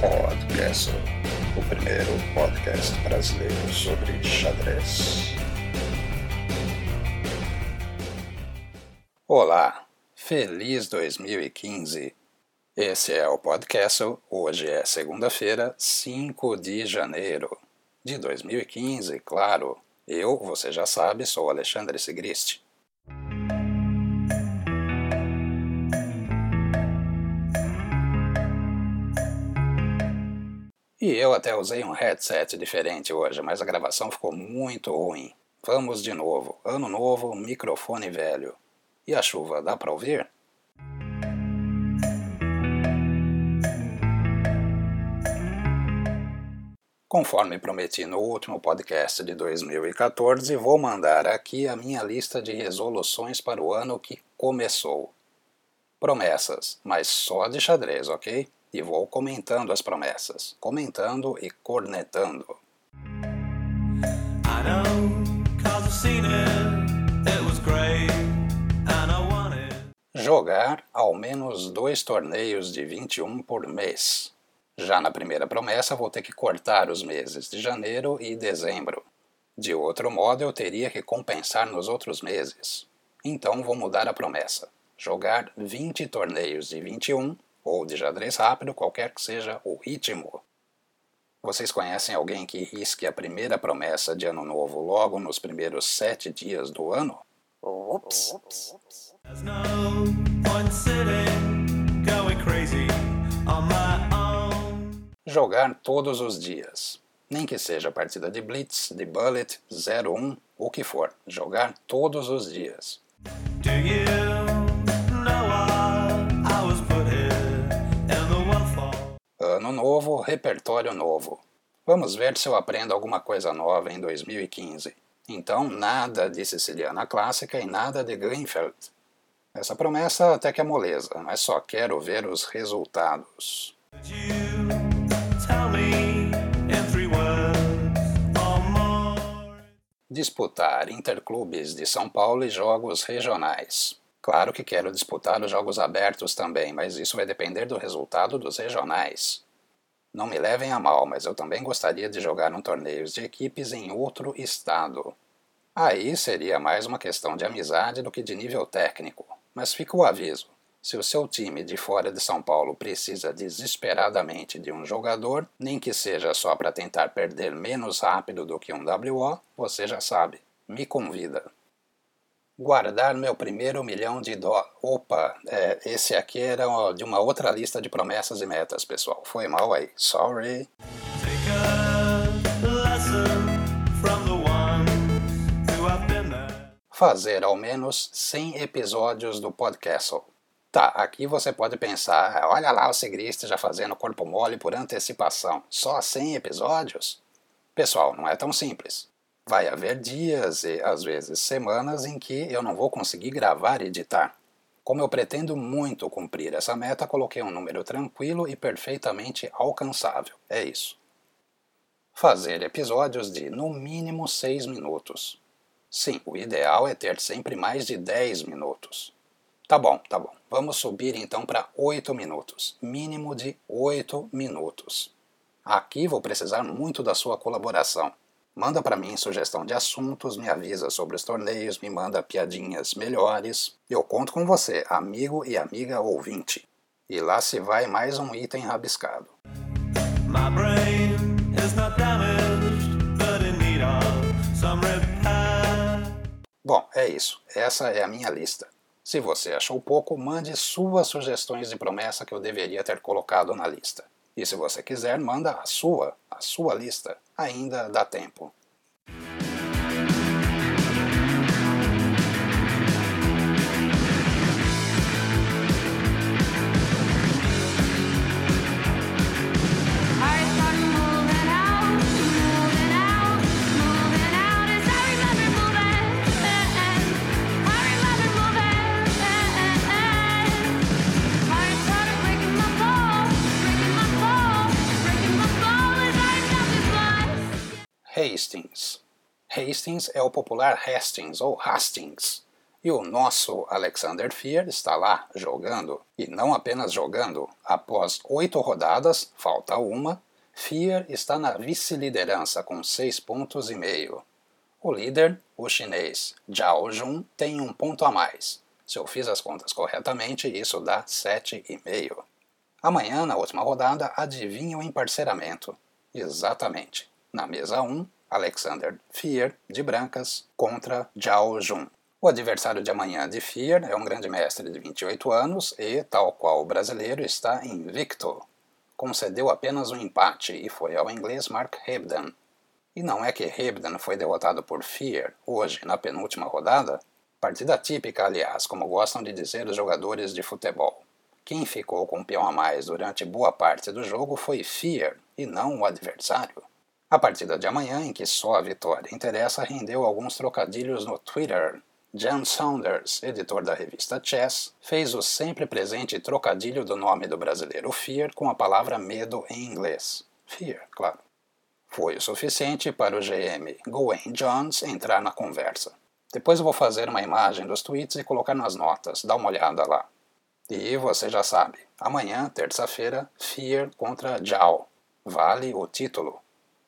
Podcast, o primeiro podcast brasileiro sobre xadrez. Olá, feliz 2015! Esse é o podcast. Hoje é segunda-feira, 5 de janeiro de 2015, claro. Eu, você já sabe, sou Alexandre Sigrist. E eu até usei um headset diferente hoje, mas a gravação ficou muito ruim. Vamos de novo. Ano novo, microfone velho. E a chuva, dá para ouvir? Conforme prometi no último podcast de 2014, vou mandar aqui a minha lista de resoluções para o ano que começou. Promessas, mas só de xadrez, ok? E vou comentando as promessas, comentando e cornetando. Jogar ao menos dois torneios de 21 por mês. Já na primeira promessa, vou ter que cortar os meses de janeiro e dezembro. De outro modo, eu teria que compensar nos outros meses. Então, vou mudar a promessa: jogar 20 torneios de 21 ou de xadrez rápido, qualquer que seja o ritmo. Vocês conhecem alguém que risque a primeira promessa de ano novo logo nos primeiros sete dias do ano? Ups. Jogar todos os dias. Nem que seja partida de Blitz, de Bullet, 0-1, o que for. Jogar todos os dias. Ano novo, repertório novo. Vamos ver se eu aprendo alguma coisa nova em 2015. Então, nada de Siciliana Clássica e nada de Greenfeld. Essa promessa até que é moleza, mas só quero ver os resultados. Disputar interclubes de São Paulo e jogos regionais. Claro que quero disputar os jogos abertos também, mas isso vai depender do resultado dos regionais. Não me levem a mal, mas eu também gostaria de jogar um torneio de equipes em outro estado. Aí seria mais uma questão de amizade do que de nível técnico. Mas fica o aviso: se o seu time de fora de São Paulo precisa desesperadamente de um jogador, nem que seja só para tentar perder menos rápido do que um WO, você já sabe, me convida guardar meu primeiro milhão de dólares. Opa, é, esse aqui era de uma outra lista de promessas e metas, pessoal. Foi mal aí. Sorry. Fazer ao menos 100 episódios do podcast. Tá, aqui você pode pensar, olha lá o Segrista já fazendo corpo mole por antecipação. Só 100 episódios? Pessoal, não é tão simples. Vai haver dias e às vezes semanas em que eu não vou conseguir gravar e editar. Como eu pretendo muito cumprir essa meta, coloquei um número tranquilo e perfeitamente alcançável. É isso. Fazer episódios de no mínimo 6 minutos. Sim, o ideal é ter sempre mais de 10 minutos. Tá bom, tá bom. Vamos subir então para 8 minutos. Mínimo de 8 minutos. Aqui vou precisar muito da sua colaboração. Manda para mim sugestão de assuntos, me avisa sobre os torneios, me manda piadinhas melhores. Eu conto com você, amigo e amiga ouvinte. E lá se vai mais um item rabiscado. Bom, é isso. Essa é a minha lista. Se você achou pouco, mande suas sugestões de promessa que eu deveria ter colocado na lista. E se você quiser, manda a sua, a sua lista ainda dá tempo. Hastings. Hastings é o popular Hastings ou Hastings. E o nosso Alexander Fear está lá jogando, e não apenas jogando. Após oito rodadas, falta uma, Fear está na vice-liderança com seis pontos e meio. O líder, o chinês Zhao Jun, tem um ponto a mais. Se eu fiz as contas corretamente, isso dá sete e meio. Amanhã, na última rodada, adivinha o emparceramento. Exatamente. Na mesa 1, Alexander Fear, de brancas, contra Zhao Jun. O adversário de amanhã de Fear é um grande mestre de 28 anos e, tal qual o brasileiro, está invicto. Concedeu apenas um empate e foi ao inglês Mark Hebden. E não é que Hebden foi derrotado por Fear hoje na penúltima rodada? Partida típica, aliás, como gostam de dizer os jogadores de futebol. Quem ficou com o peão a mais durante boa parte do jogo foi Fear e não o adversário. A partida de amanhã, em que só a vitória interessa, rendeu alguns trocadilhos no Twitter, Jan Saunders, editor da revista Chess, fez o sempre presente trocadilho do nome do brasileiro Fear com a palavra medo em inglês. Fear, claro. Foi o suficiente para o GM Gwen Jones entrar na conversa. Depois eu vou fazer uma imagem dos tweets e colocar nas notas, dá uma olhada lá. E você já sabe, amanhã, terça-feira, Fear contra Jao. Vale o título.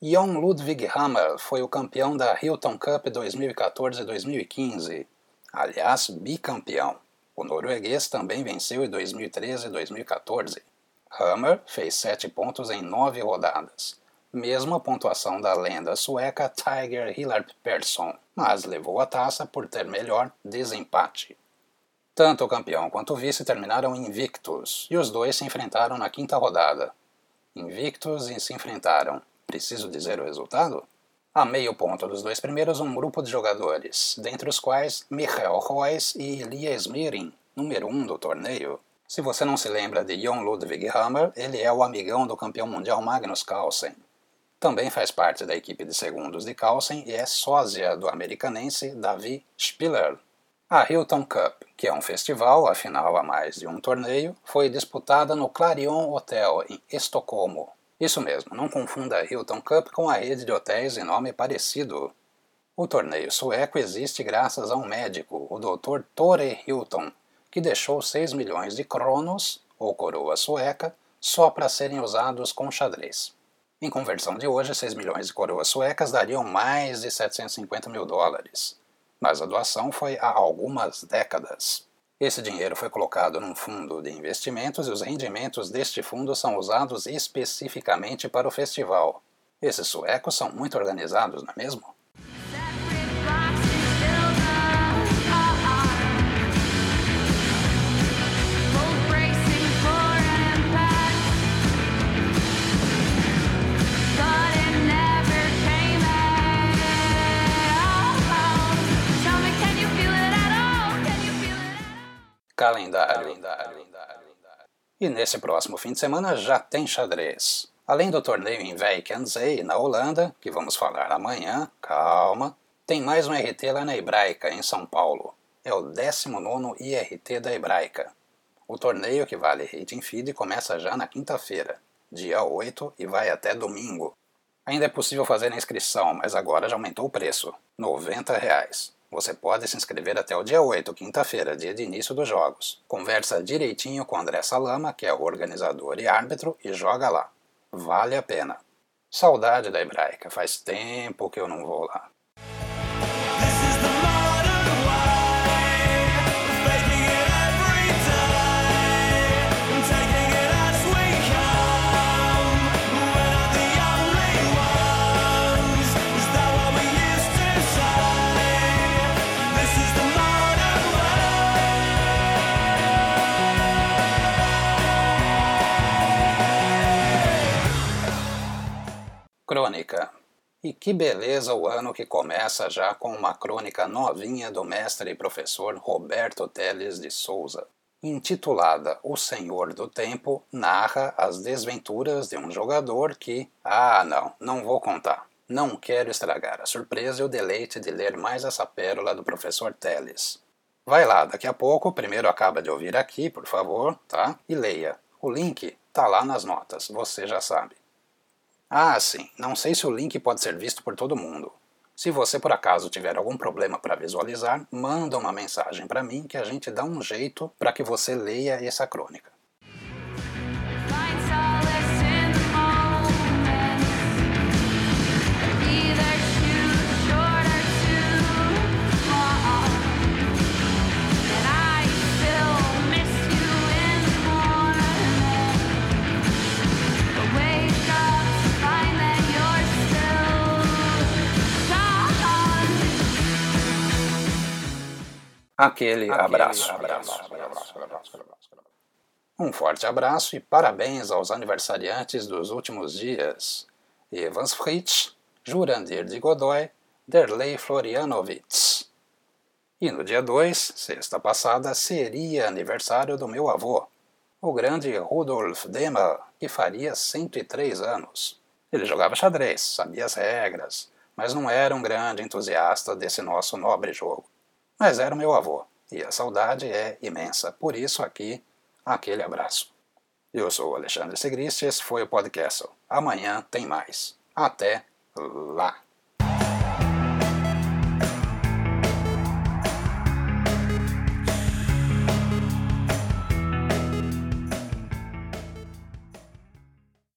Jon Ludvig Hammer foi o campeão da Hilton Cup 2014-2015. Aliás, bicampeão. O norueguês também venceu em 2013 e 2014. Hammer fez 7 pontos em 9 rodadas, mesma pontuação da lenda sueca Tiger Hillard Persson, mas levou a taça por ter melhor desempate. Tanto o campeão quanto o vice terminaram invictos, e os dois se enfrentaram na quinta rodada, invictos e se enfrentaram. Preciso dizer o resultado? A meio ponto dos dois primeiros, um grupo de jogadores, dentre os quais Michael Royce e Elias Mirin, número 1 um do torneio. Se você não se lembra de Jon Ludwig Hammer, ele é o amigão do campeão mundial Magnus Carlsen. Também faz parte da equipe de segundos de Carlsen e é sósia do americanense Davi Spiller. A Hilton Cup, que é um festival, afinal a mais de um torneio, foi disputada no Clarion Hotel, em Estocolmo. Isso mesmo, não confunda a Hilton Cup com a rede de hotéis em nome parecido. O torneio sueco existe graças a um médico, o Dr. Tore Hilton, que deixou 6 milhões de kronos, ou coroa sueca, só para serem usados com xadrez. Em conversão de hoje, 6 milhões de coroas suecas dariam mais de 750 mil dólares mas a doação foi há algumas décadas. Esse dinheiro foi colocado num fundo de investimentos e os rendimentos deste fundo são usados especificamente para o festival. Esses suecos são muito organizados, não é mesmo? Calendário. E nesse próximo fim de semana já tem xadrez. Além do torneio em Zee, na Holanda, que vamos falar amanhã, calma, tem mais um RT lá na Hebraica, em São Paulo. É o 19 IRT da Hebraica. O torneio, que vale rating feed, começa já na quinta-feira, dia 8, e vai até domingo. Ainda é possível fazer a inscrição, mas agora já aumentou o preço, 90 reais. Você pode se inscrever até o dia 8, quinta-feira, dia de início dos jogos. Conversa direitinho com André Salama, que é o organizador e árbitro, e joga lá. Vale a pena. Saudade da hebraica, faz tempo que eu não vou lá. E que beleza o ano que começa já com uma crônica novinha do mestre e professor Roberto Teles de Souza. intitulada O Senhor do Tempo, narra as desventuras de um jogador que. Ah, não, não vou contar. Não quero estragar a surpresa e o deleite de ler mais essa pérola do professor Teles. Vai lá, daqui a pouco, primeiro acaba de ouvir aqui, por favor, tá? E leia. O link tá lá nas notas, você já sabe. Ah, sim, não sei se o link pode ser visto por todo mundo. Se você por acaso tiver algum problema para visualizar, manda uma mensagem para mim que a gente dá um jeito para que você leia essa crônica. Aquele, abraço. abraço, abraço, Um forte abraço e parabéns aos aniversariantes dos últimos dias. Evans Fritz, Jurandir de Godoy, Derlei Florianovitz. E no dia 2, sexta passada, seria aniversário do meu avô, o grande Rudolf Demer, que faria 103 anos. Ele jogava xadrez, sabia as regras, mas não era um grande entusiasta desse nosso nobre jogo. Mas era meu avô, e a saudade é imensa. Por isso aqui, aquele abraço. Eu sou Alexandre Segrist, esse foi o podcast. Amanhã tem mais. Até lá!